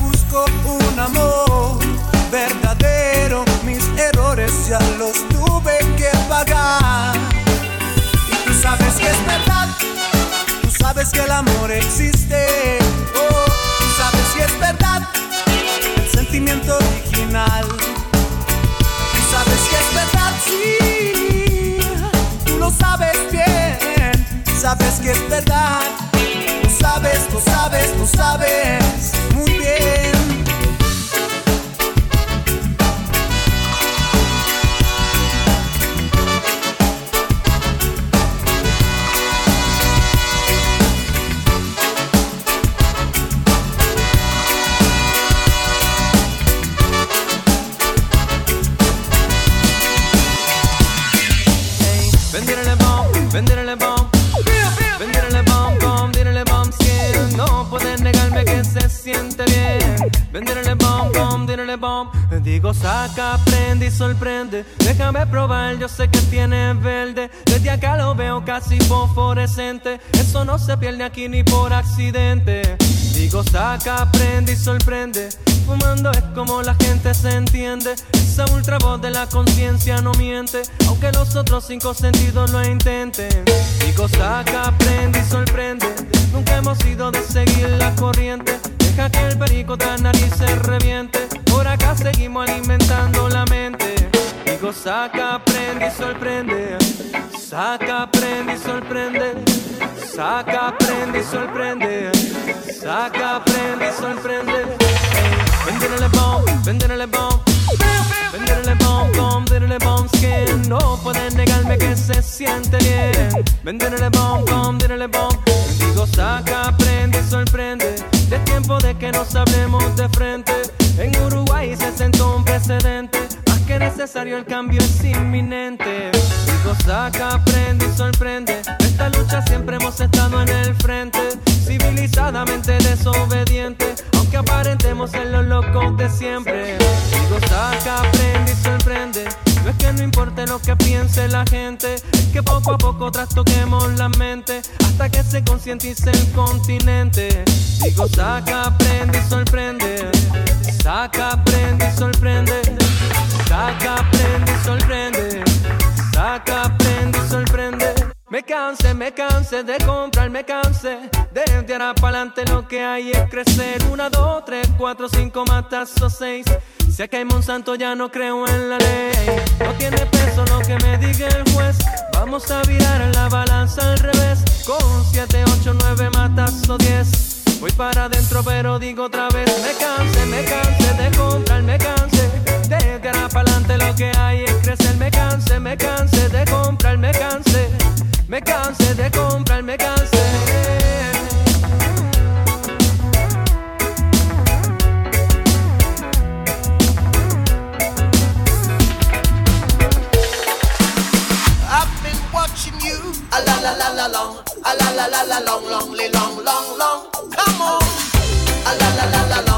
busco un amor verdadero, mis errores ya los tuve que pagar. Y tú sabes que es verdad, tú sabes que el amor existe. Oh, tú sabes que es verdad, el sentimiento original. Tú sabes que es verdad, sí. Tú lo sabes bien, sabes que es verdad. Sabes, tú sabes, tú sabes muy bien. Digo, saca, prende y sorprende. Déjame probar, yo sé que tiene verde. Desde acá lo veo casi fosforescente. Eso no se pierde aquí ni por accidente. Digo, saca, prende y sorprende. Fumando es como la gente se entiende. Esa ultra voz de la conciencia no miente. Aunque los otros cinco sentidos lo intenten. Digo, saca, prende y sorprende. Nunca hemos ido de seguir la corriente. Deja que el perico la nariz se reviente. Por acá seguimos alimentando la mente. Digo, saca, prende y sorprende. Saca, prende y sorprende. Saca, prende y sorprende. Saca, prende y sorprende. Venderle bomb, venderle bomb. Venderle bomb, bomb, venderle bomb skin. No pueden negarme que se siente bien. Venderle bomb, bomb, venderle bomb. Digo, saca, prende y sorprende. De tiempo de que nos hablemos de frente. En Uruguay se sentó un precedente. Más que necesario, el cambio es inminente. Digo, saca, prende y sorprende. Esta lucha siempre hemos estado en el frente. Civilizadamente desobediente. Aunque aparentemos ser los locos de siempre. Digo, saca, prende y sorprende. No es que no importe lo que piense la gente, que poco a poco trastoquemos la mente hasta que se concientice el continente. Digo, saca, prende y sorprende. Saca, prende y sorprende. Saca, prende y sorprende. Saca, prende y sorprende. Me canse, me canse de comprar, me canse de de ahora para adelante lo que hay es crecer. Una, dos, tres, cuatro, cinco, matazos, seis. Si acá hay Monsanto ya no creo en la ley. No tiene peso lo que me diga el juez. Vamos a virar la balanza al revés. Con siete, ocho, nueve, matazos, diez. Voy para adentro pero digo otra vez. Me canse, me canse de comprar, me canse de de ahora para adelante lo que hay es crecer. Me canse, me canse de comprar, me canse. Me canse de comprar, me canse. I've been watching you. A la la la la long. A la la la la long, long, long, long, long. Come on. A la la la la long.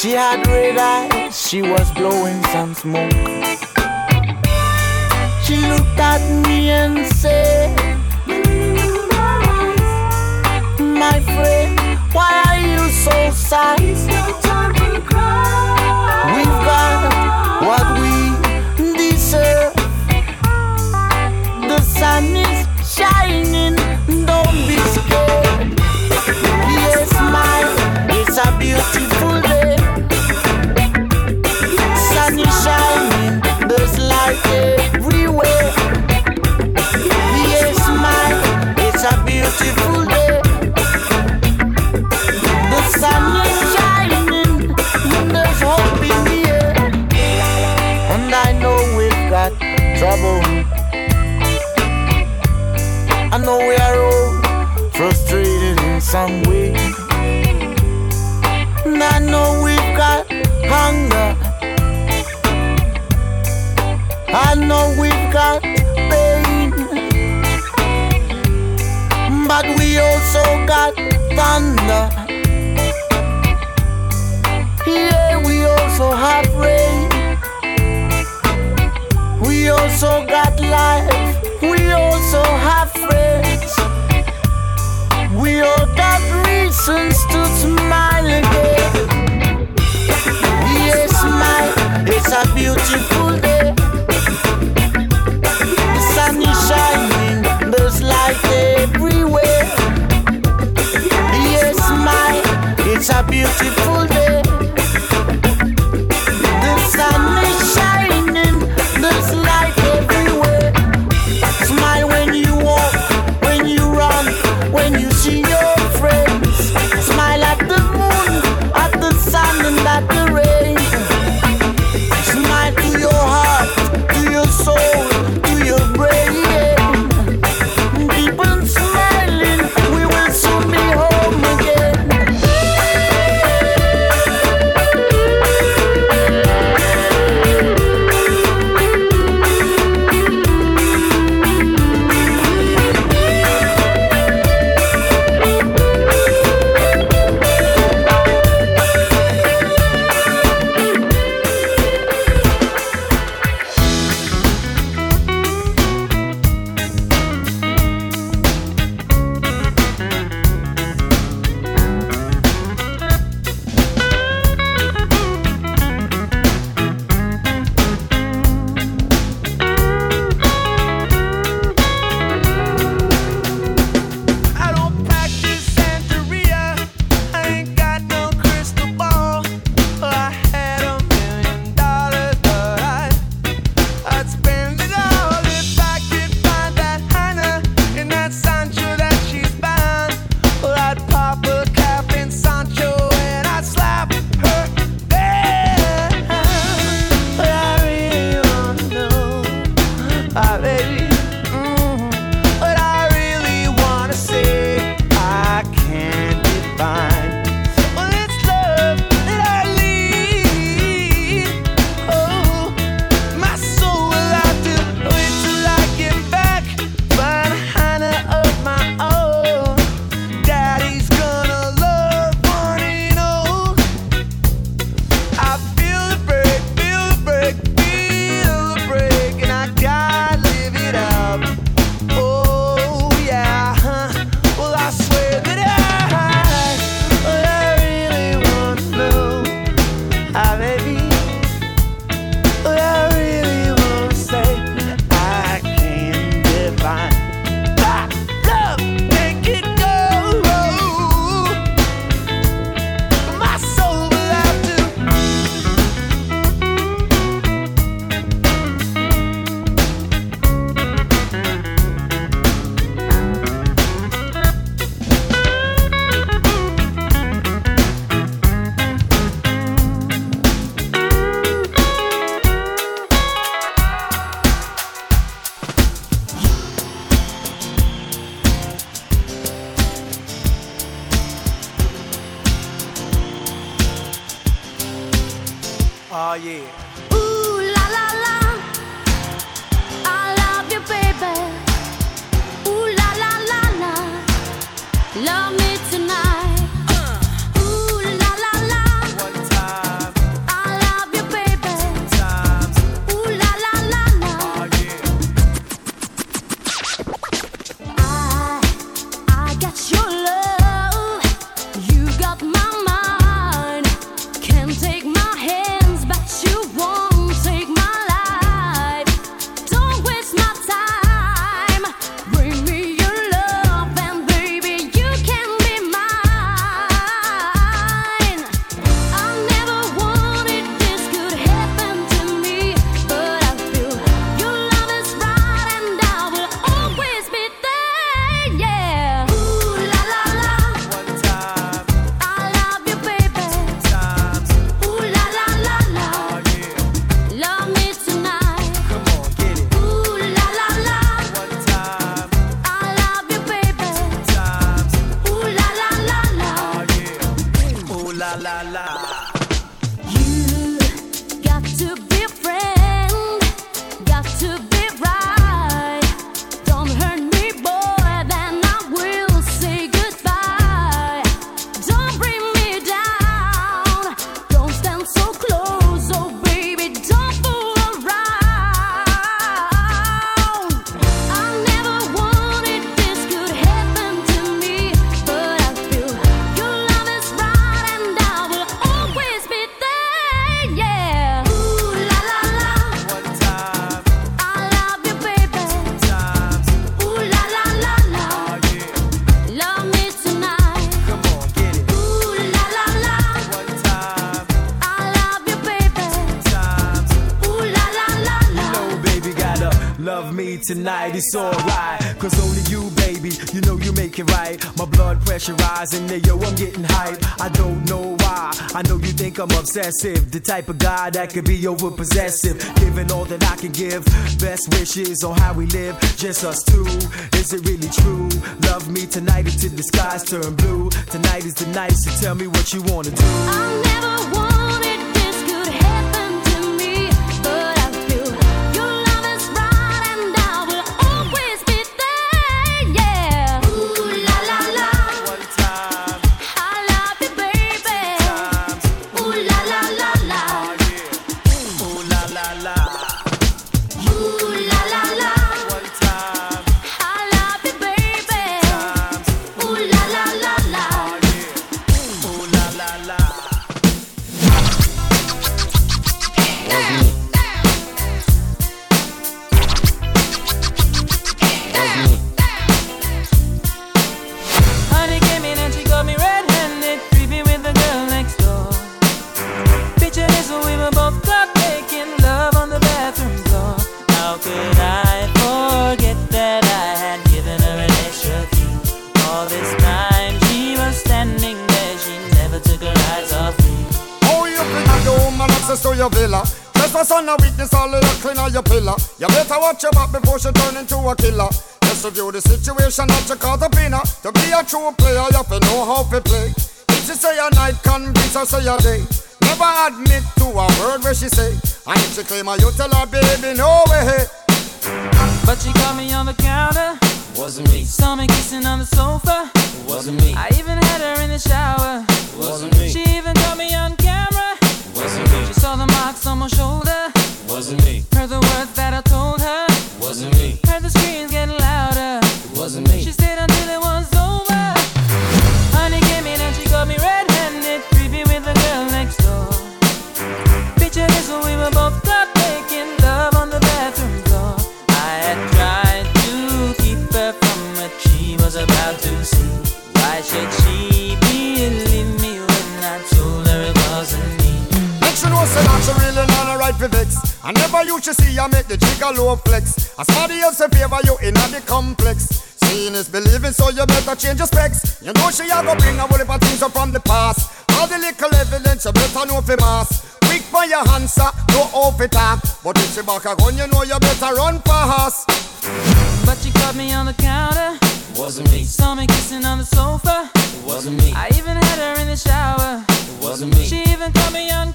She had red eyes, she was blowing some smoke. She looked at me and said, My friend, why are you so sad? It's no time to cry. We've got what we deserve. The sun is shining, beautiful day. The sun is shining, there's hope in the air. And I know we've got trouble. I know we thunder. Yeah, we also have rain. We also got life. We also have friends. We all got reasons to smile again. Yes, smile. It's a beautiful day. Tonight. It's alright. Cause only you, baby, you know you make it right. My blood pressure rising, there, yo, I'm getting hype. I don't know why. I know you think I'm obsessive. The type of guy that could be over possessive. Giving all that I can give. Best wishes on how we live. Just us two. Is it really true? Love me tonight until the skies turn blue. Tonight is the night, so tell me what you wanna do. I never wanted Trespass on a weakness, all of your clean on your pillar. You better watch your back before she turn into a killer. Just review the situation that you caught up in her. To be a true player, you have to know how to play. If she say a night, convince her say a day. Never admit to a word where she say. And if she claim her, you tell her, baby, no way. But she caught me on the counter, Wasn't me, saw me kissing on the sofa. wasn't me, I even had her in the shower. wasn't me, She even caught me on camera. wasn't me, She saw the marks on my shoulder. Wasn't me, Heard the words that I told her. wasn't me, Heard the screams getting louder. wasn't me. She stayed until it was over. Honey came in and she got me red-handed, creepy with the girl next door. Picture this, we were both caught making love on the bathroom floor. I had tried to keep her from what she was about to see. Why should she believe me when I told her it wasn't me? Make she know say that she really not a right for vex. I never used to see her make the jigger low flex. As somebody else in favor you in the complex. Seeing is believing, so you better change your specs. You know she a go bring a whole heap of things up from the past. All the little evidence you better know for mass. Quick for your answer, no off it talk. But if she back a gun, you know you better run fast. But she caught me on the counter. Wasn't me, Saw me kissing on the sofa. wasn't me, I even had her in the shower. wasn't me, She even caught me on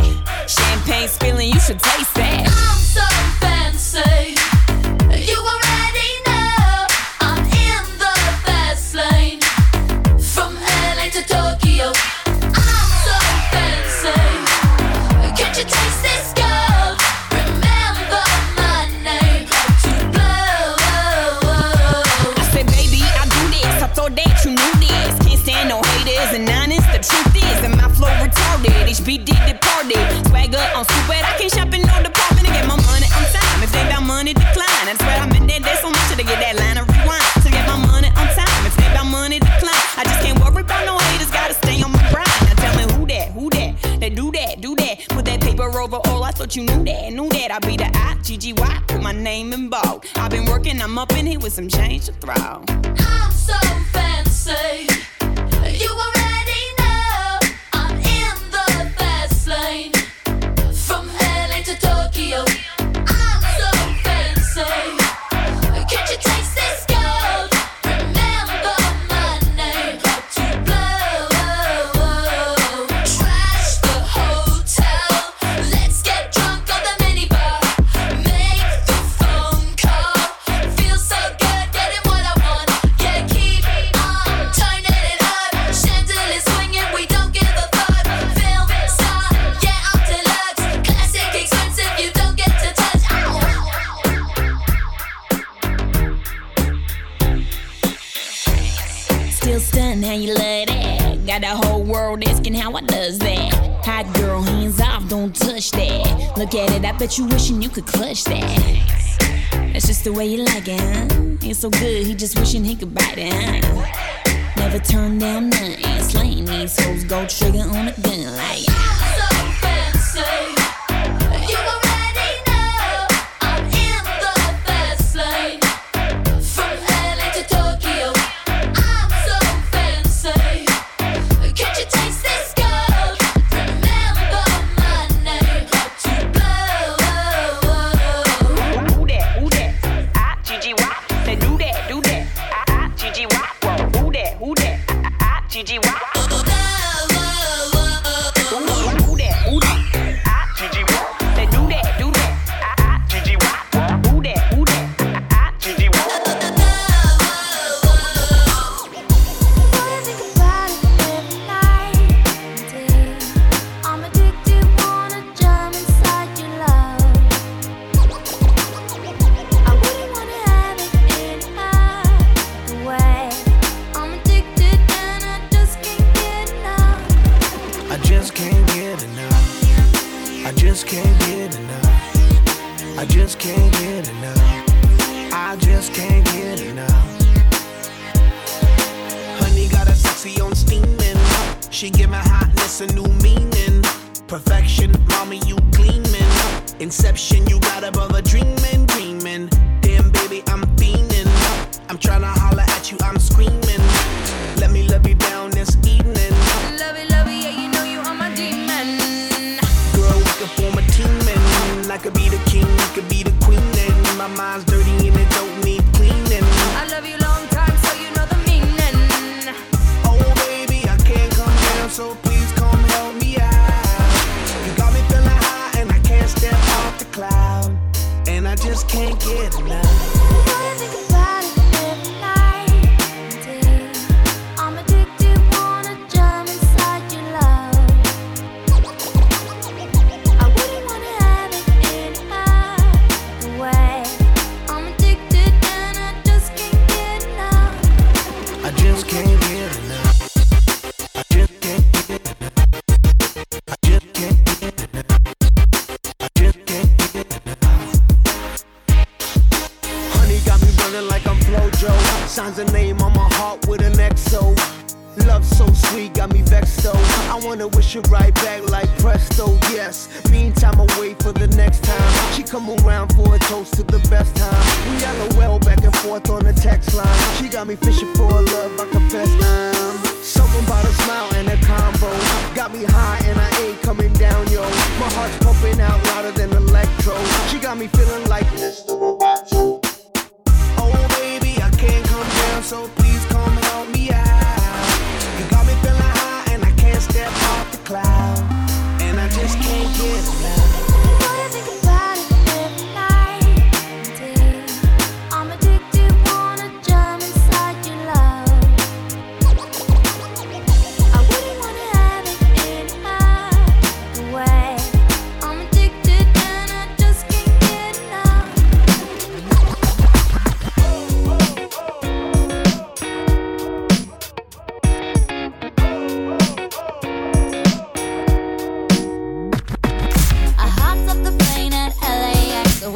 Champagne spilling, you should taste that. I'm so bad. Hot girl, hands off, don't touch that. Look at it, I bet you wishing you could clutch that. That's just the way you like it, huh? Ain't so good, he just wishing he could bite it, huh? Never turn down nothing, slaying these hoes, gold trigger on a gun like. I'm so fancy.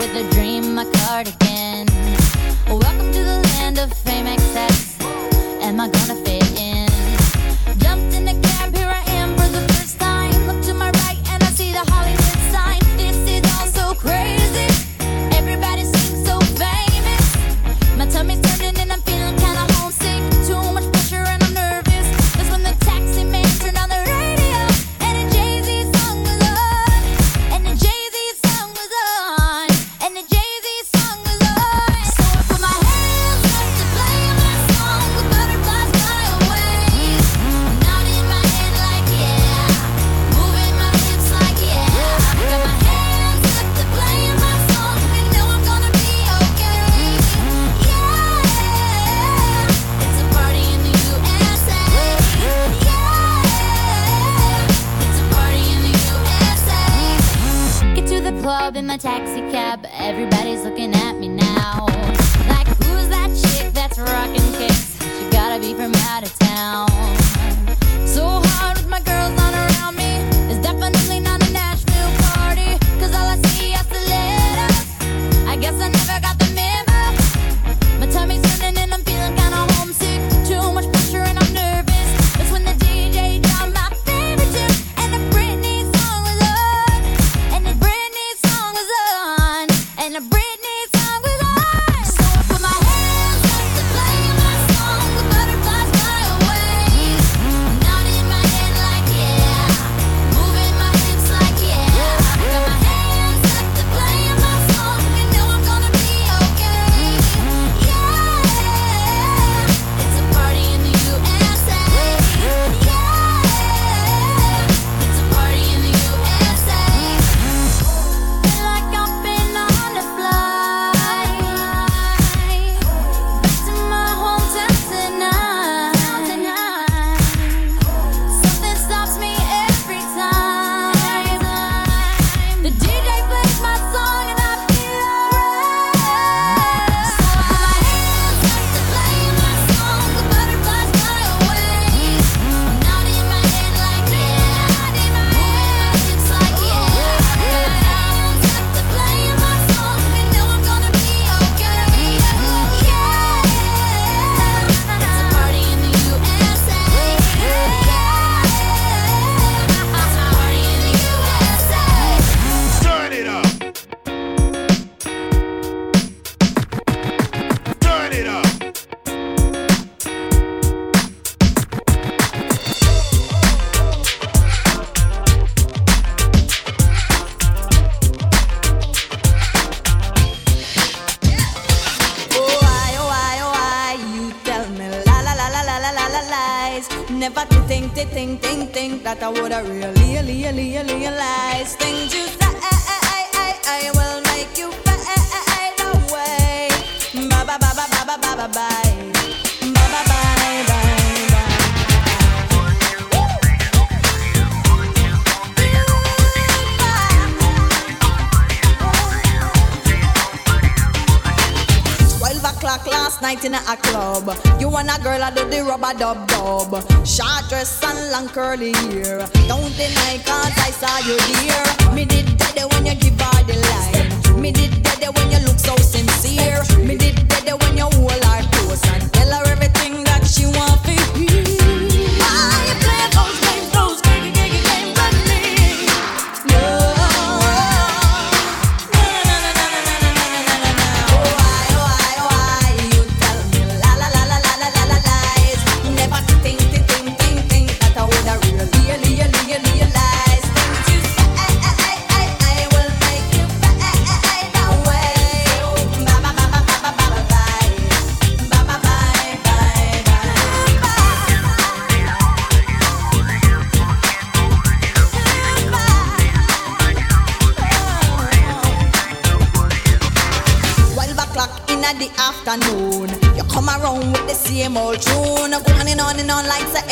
with a dream, my cardigan. Welcome to the land of fame, excess. Am I gonna fit?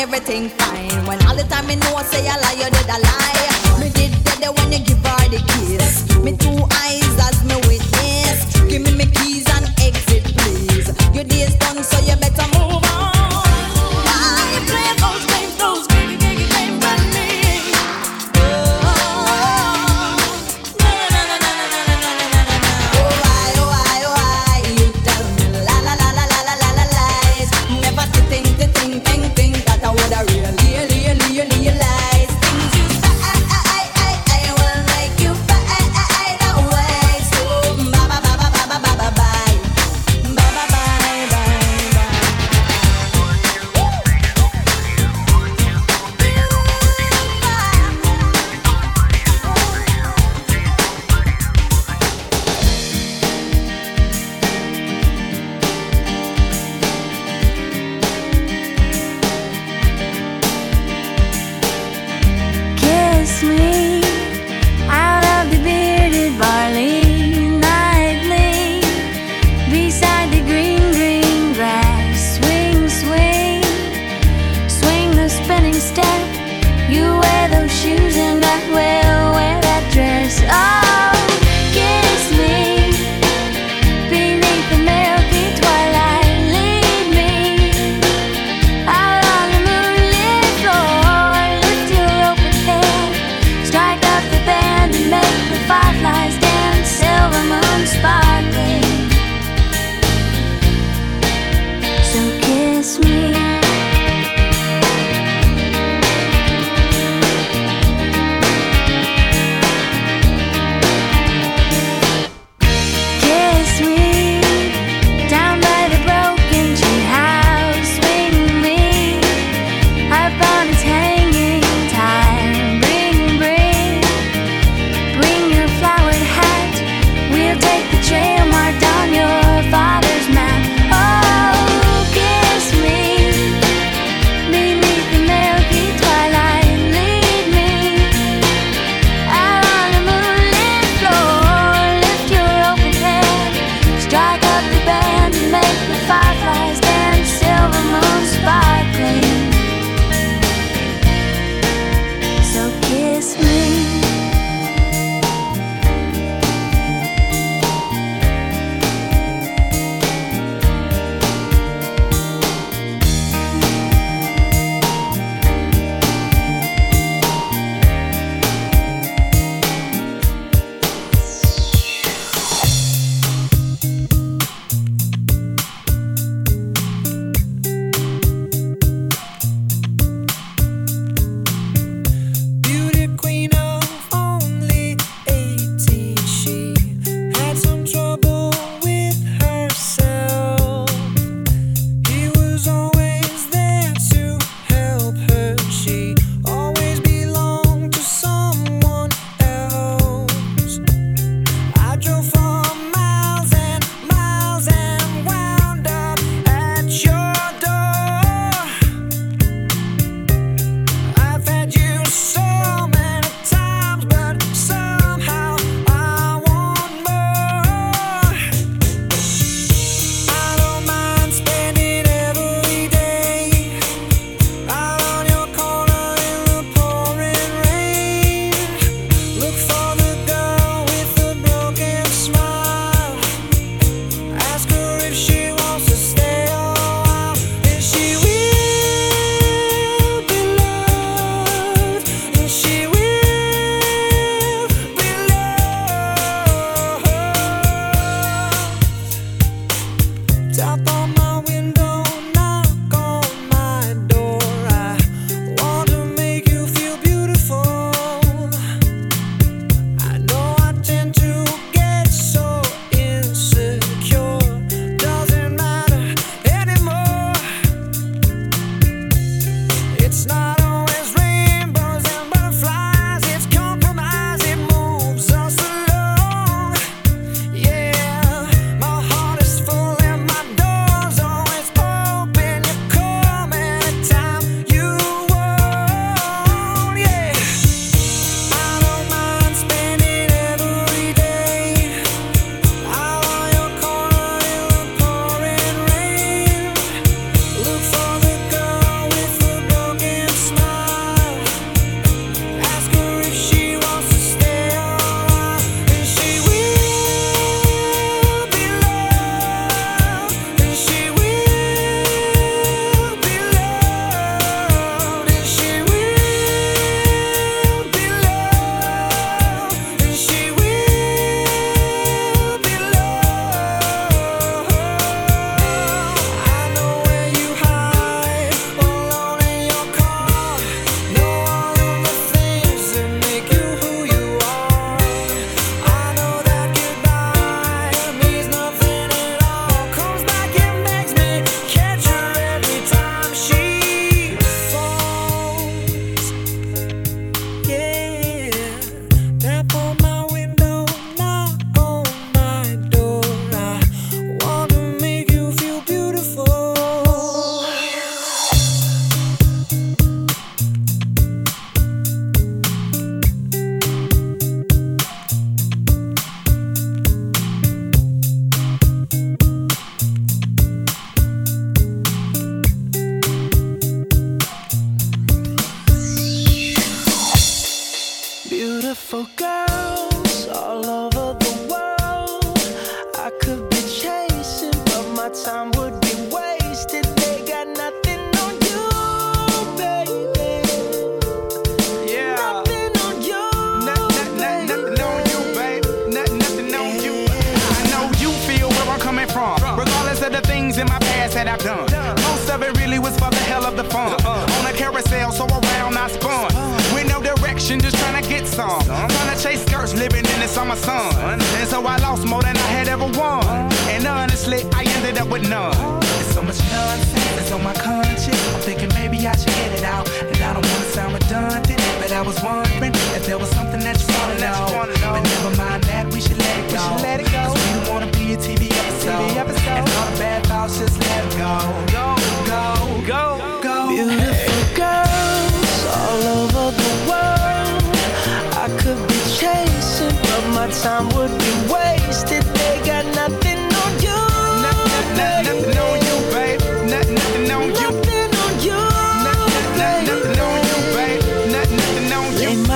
everything fine. When all the time me know say a lie, you did a lie.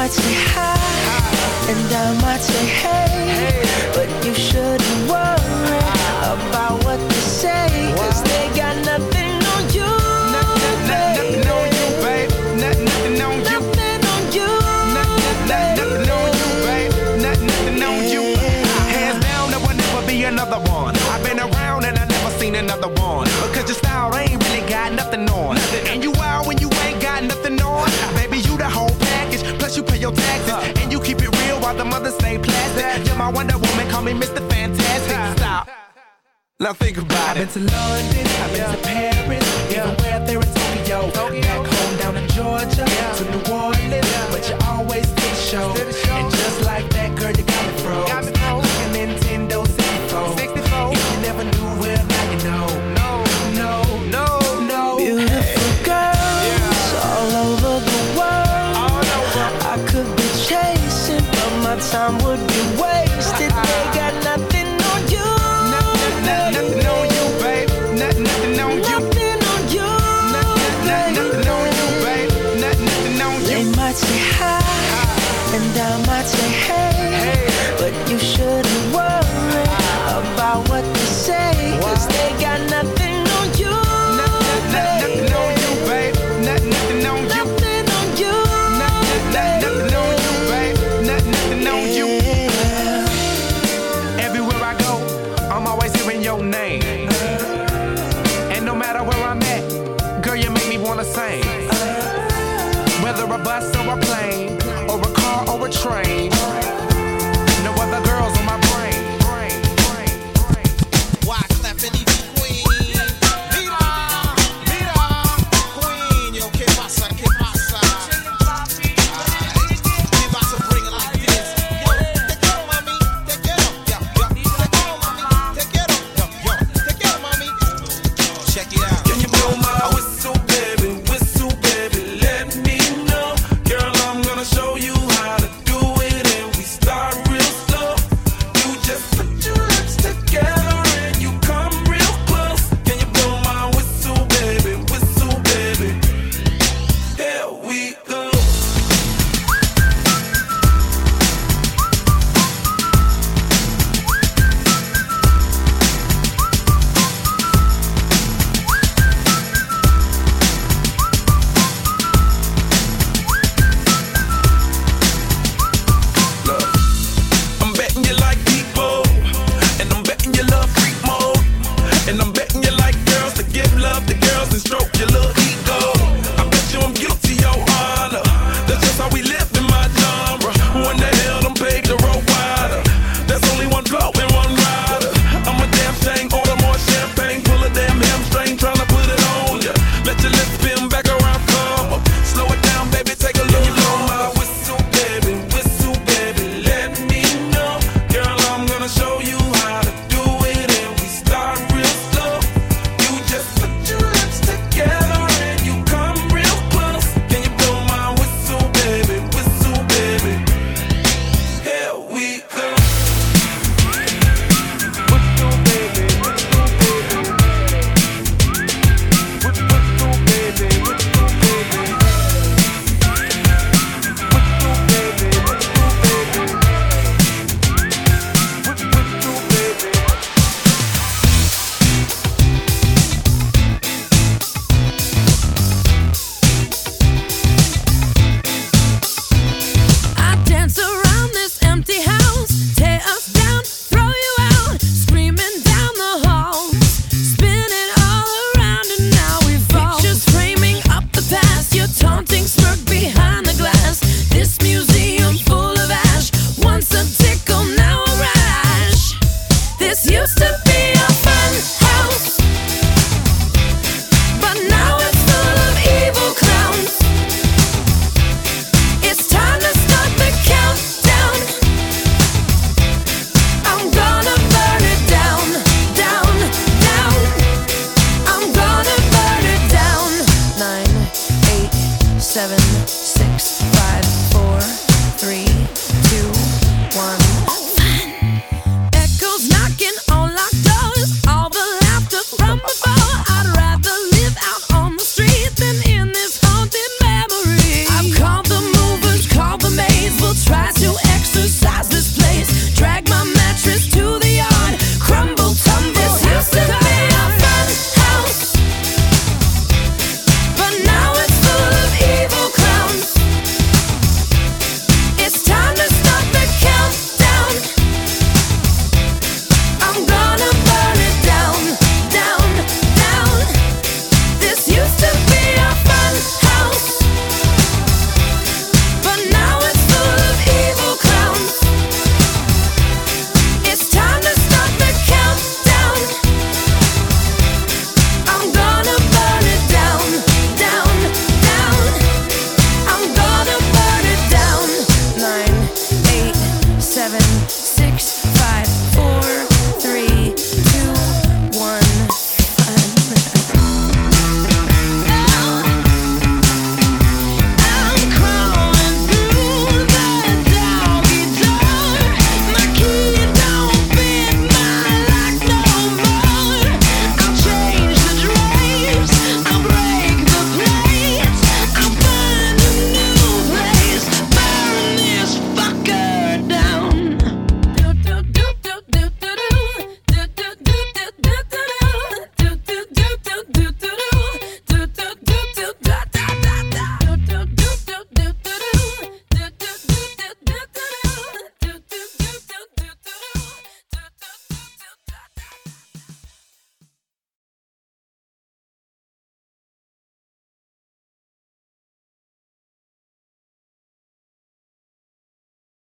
might say hi, and I might say hey, but you shouldn't worry about what they say, cause they got nothing on you, babe. Nothing on you, babe. Nothing on you. Nothing on you, babe. Nothing on you. Hands down, there will never be another one. I've been around and I never seen another one my Wonder Woman, call me Mr. Fantastic. Stop. Now think about it. I've been to London, I've been yeah. to Paris, yeah. even where there is Tokyo. Tokyo. Back home down in Georgia, yeah.